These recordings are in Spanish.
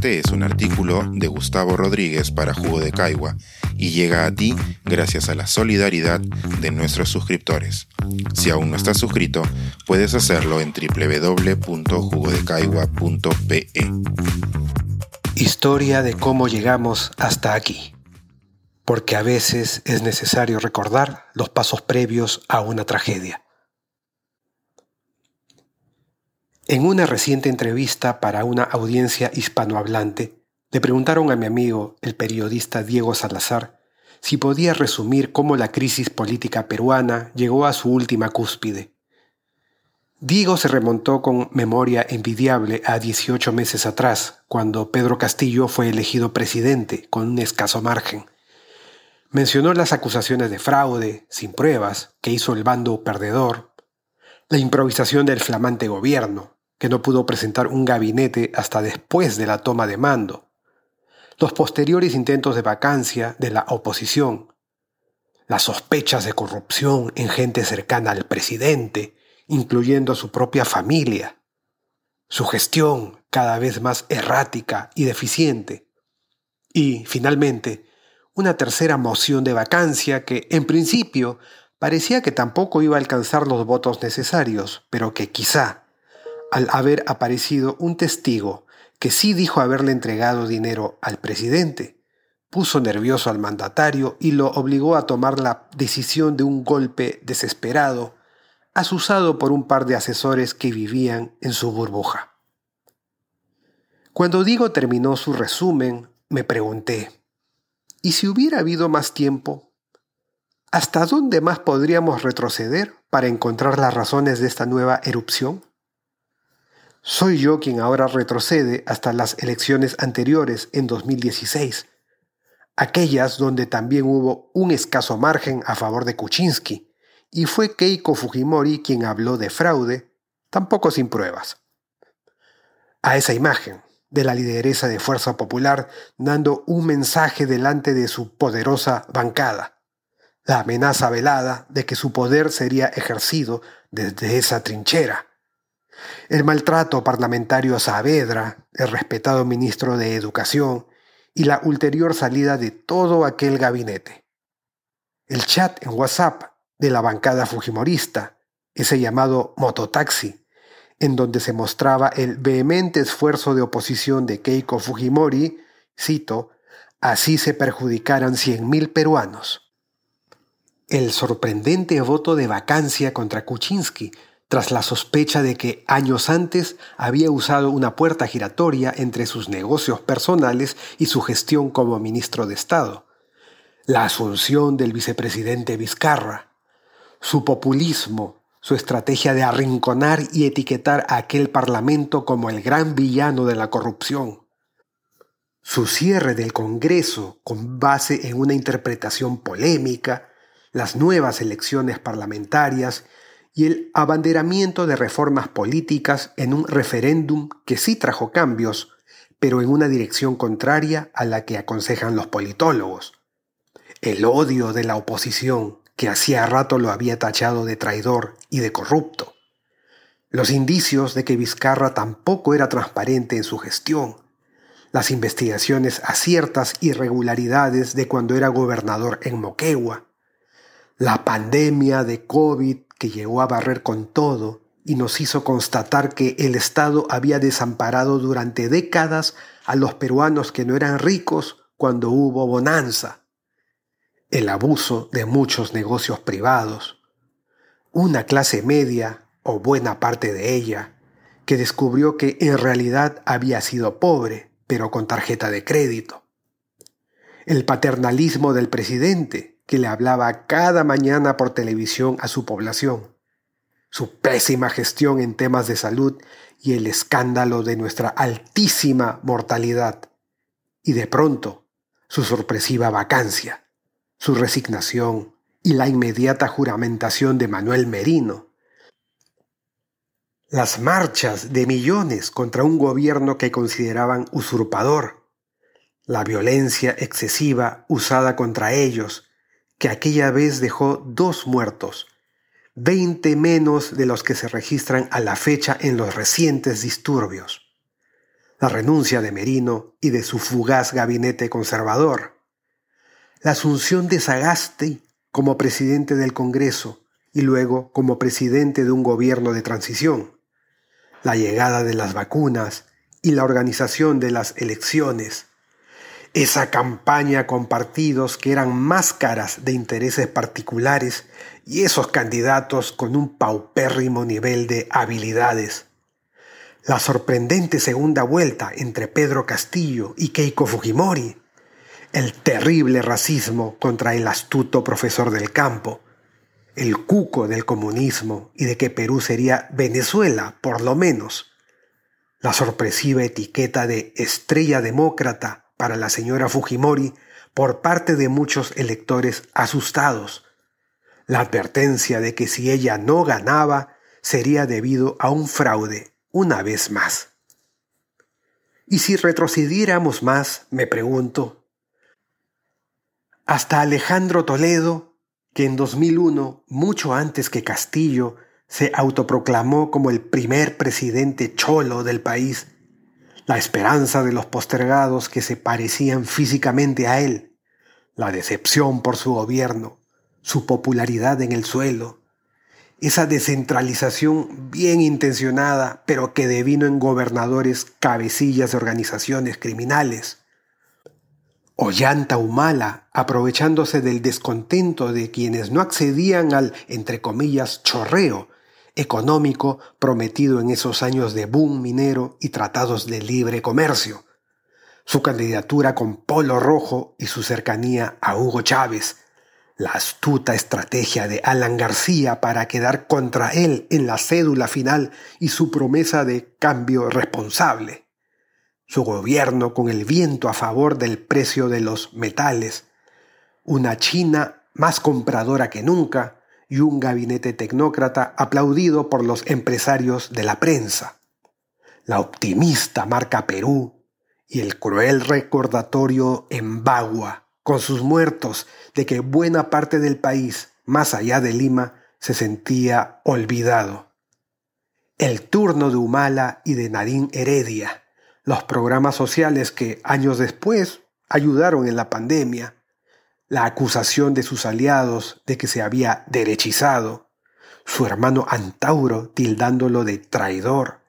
Este es un artículo de Gustavo Rodríguez para Jugo de Caigua y llega a ti gracias a la solidaridad de nuestros suscriptores. Si aún no estás suscrito, puedes hacerlo en www.jugodecaigua.pe. Historia de cómo llegamos hasta aquí. Porque a veces es necesario recordar los pasos previos a una tragedia. En una reciente entrevista para una audiencia hispanohablante, le preguntaron a mi amigo, el periodista Diego Salazar, si podía resumir cómo la crisis política peruana llegó a su última cúspide. Diego se remontó con memoria envidiable a 18 meses atrás, cuando Pedro Castillo fue elegido presidente con un escaso margen. Mencionó las acusaciones de fraude, sin pruebas, que hizo el bando perdedor, la improvisación del flamante gobierno, que no pudo presentar un gabinete hasta después de la toma de mando, los posteriores intentos de vacancia de la oposición, las sospechas de corrupción en gente cercana al presidente, incluyendo a su propia familia, su gestión cada vez más errática y deficiente, y, finalmente, una tercera moción de vacancia que, en principio, parecía que tampoco iba a alcanzar los votos necesarios, pero que quizá al haber aparecido un testigo que sí dijo haberle entregado dinero al presidente, puso nervioso al mandatario y lo obligó a tomar la decisión de un golpe desesperado, asusado por un par de asesores que vivían en su burbuja. Cuando Diego terminó su resumen, me pregunté, ¿y si hubiera habido más tiempo? ¿Hasta dónde más podríamos retroceder para encontrar las razones de esta nueva erupción? Soy yo quien ahora retrocede hasta las elecciones anteriores en 2016, aquellas donde también hubo un escaso margen a favor de Kuczynski, y fue Keiko Fujimori quien habló de fraude, tampoco sin pruebas. A esa imagen de la lideresa de Fuerza Popular dando un mensaje delante de su poderosa bancada, la amenaza velada de que su poder sería ejercido desde esa trinchera el maltrato parlamentario a Saavedra, el respetado ministro de Educación, y la ulterior salida de todo aquel gabinete. El chat en WhatsApp de la bancada fujimorista, ese llamado mototaxi, en donde se mostraba el vehemente esfuerzo de oposición de Keiko Fujimori, cito, así se perjudicaran 100.000 peruanos. El sorprendente voto de vacancia contra Kuczynski, tras la sospecha de que años antes había usado una puerta giratoria entre sus negocios personales y su gestión como ministro de Estado, la asunción del vicepresidente Vizcarra, su populismo, su estrategia de arrinconar y etiquetar a aquel parlamento como el gran villano de la corrupción, su cierre del Congreso con base en una interpretación polémica, las nuevas elecciones parlamentarias y el abanderamiento de reformas políticas en un referéndum que sí trajo cambios, pero en una dirección contraria a la que aconsejan los politólogos. El odio de la oposición, que hacía rato lo había tachado de traidor y de corrupto. Los indicios de que Vizcarra tampoco era transparente en su gestión. Las investigaciones a ciertas irregularidades de cuando era gobernador en Moquegua. La pandemia de COVID que llegó a barrer con todo y nos hizo constatar que el Estado había desamparado durante décadas a los peruanos que no eran ricos cuando hubo bonanza, el abuso de muchos negocios privados, una clase media, o buena parte de ella, que descubrió que en realidad había sido pobre, pero con tarjeta de crédito, el paternalismo del presidente, que le hablaba cada mañana por televisión a su población, su pésima gestión en temas de salud y el escándalo de nuestra altísima mortalidad, y de pronto su sorpresiva vacancia, su resignación y la inmediata juramentación de Manuel Merino, las marchas de millones contra un gobierno que consideraban usurpador, la violencia excesiva usada contra ellos que aquella vez dejó dos muertos, veinte menos de los que se registran a la fecha en los recientes disturbios. la renuncia de Merino y de su fugaz gabinete conservador, la asunción de Sagasti como presidente del Congreso y luego como presidente de un gobierno de transición, la llegada de las vacunas y la organización de las elecciones, esa campaña con partidos que eran máscaras de intereses particulares y esos candidatos con un paupérrimo nivel de habilidades. La sorprendente segunda vuelta entre Pedro Castillo y Keiko Fujimori. El terrible racismo contra el astuto profesor del campo. El cuco del comunismo y de que Perú sería Venezuela, por lo menos. La sorpresiva etiqueta de estrella demócrata para la señora Fujimori por parte de muchos electores asustados. La advertencia de que si ella no ganaba sería debido a un fraude, una vez más. Y si retrocediéramos más, me pregunto, hasta Alejandro Toledo, que en 2001, mucho antes que Castillo, se autoproclamó como el primer presidente cholo del país, la esperanza de los postergados que se parecían físicamente a él, la decepción por su gobierno, su popularidad en el suelo, esa descentralización bien intencionada, pero que devino en gobernadores cabecillas de organizaciones criminales. Ollanta Humala, aprovechándose del descontento de quienes no accedían al, entre comillas, chorreo económico prometido en esos años de boom minero y tratados de libre comercio. Su candidatura con Polo Rojo y su cercanía a Hugo Chávez, la astuta estrategia de Alan García para quedar contra él en la cédula final y su promesa de cambio responsable. Su gobierno con el viento a favor del precio de los metales. Una China más compradora que nunca y un gabinete tecnócrata aplaudido por los empresarios de la prensa. La optimista marca Perú y el cruel recordatorio en Bagua, con sus muertos, de que buena parte del país, más allá de Lima, se sentía olvidado. El turno de Humala y de Narín Heredia, los programas sociales que años después ayudaron en la pandemia, la acusación de sus aliados de que se había derechizado, su hermano Antauro tildándolo de traidor,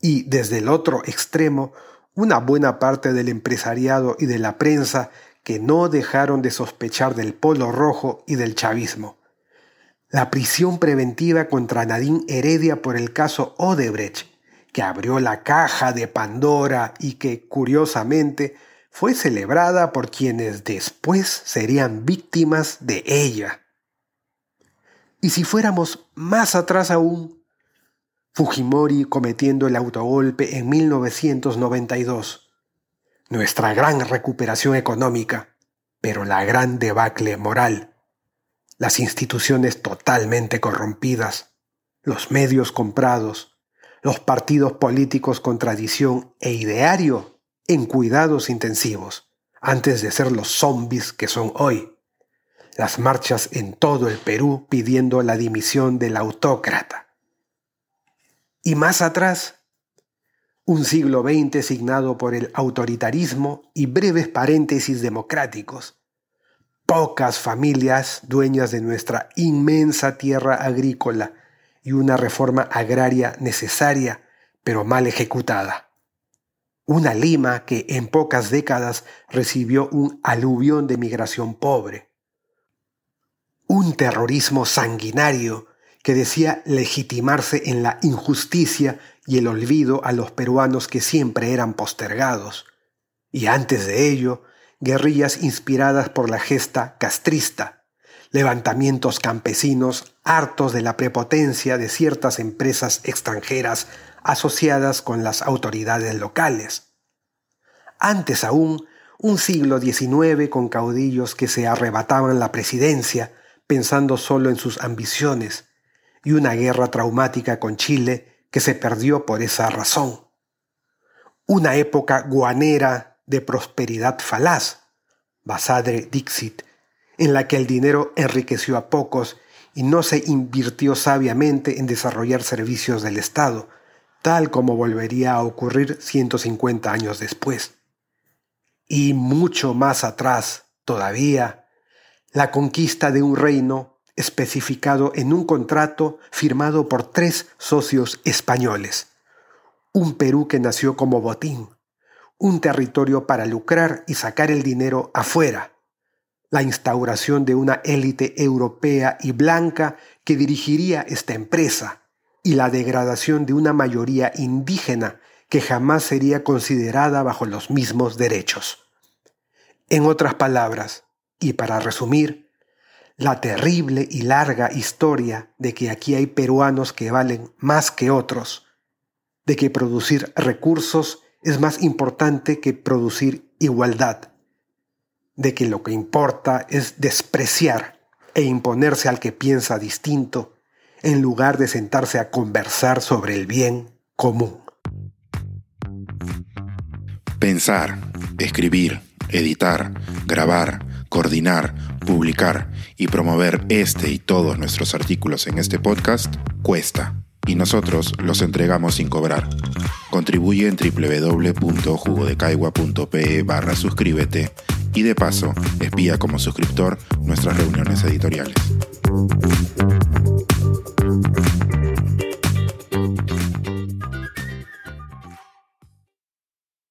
y desde el otro extremo una buena parte del empresariado y de la prensa que no dejaron de sospechar del polo rojo y del chavismo. La prisión preventiva contra Nadine Heredia por el caso Odebrecht, que abrió la caja de Pandora y que, curiosamente, fue celebrada por quienes después serían víctimas de ella. Y si fuéramos más atrás aún, Fujimori cometiendo el autogolpe en 1992, nuestra gran recuperación económica, pero la gran debacle moral, las instituciones totalmente corrompidas, los medios comprados, los partidos políticos con tradición e ideario en cuidados intensivos, antes de ser los zombies que son hoy. Las marchas en todo el Perú pidiendo la dimisión del autócrata. Y más atrás, un siglo XX signado por el autoritarismo y breves paréntesis democráticos. Pocas familias dueñas de nuestra inmensa tierra agrícola y una reforma agraria necesaria pero mal ejecutada. Una Lima que en pocas décadas recibió un aluvión de migración pobre. Un terrorismo sanguinario que decía legitimarse en la injusticia y el olvido a los peruanos que siempre eran postergados. Y antes de ello, guerrillas inspiradas por la gesta castrista, levantamientos campesinos hartos de la prepotencia de ciertas empresas extranjeras asociadas con las autoridades locales. Antes aún, un siglo XIX con caudillos que se arrebataban la presidencia pensando solo en sus ambiciones, y una guerra traumática con Chile que se perdió por esa razón. Una época guanera de prosperidad falaz, Basadre Dixit, en la que el dinero enriqueció a pocos y no se invirtió sabiamente en desarrollar servicios del Estado, tal como volvería a ocurrir 150 años después. Y mucho más atrás, todavía, la conquista de un reino especificado en un contrato firmado por tres socios españoles. Un Perú que nació como botín, un territorio para lucrar y sacar el dinero afuera, la instauración de una élite europea y blanca que dirigiría esta empresa y la degradación de una mayoría indígena que jamás sería considerada bajo los mismos derechos. En otras palabras, y para resumir, la terrible y larga historia de que aquí hay peruanos que valen más que otros, de que producir recursos es más importante que producir igualdad, de que lo que importa es despreciar e imponerse al que piensa distinto, en lugar de sentarse a conversar sobre el bien común. Pensar, escribir, editar, grabar, coordinar, publicar y promover este y todos nuestros artículos en este podcast cuesta y nosotros los entregamos sin cobrar. Contribuye en www.jugodecaigua.pe barra suscríbete y de paso espía como suscriptor nuestras reuniones editoriales.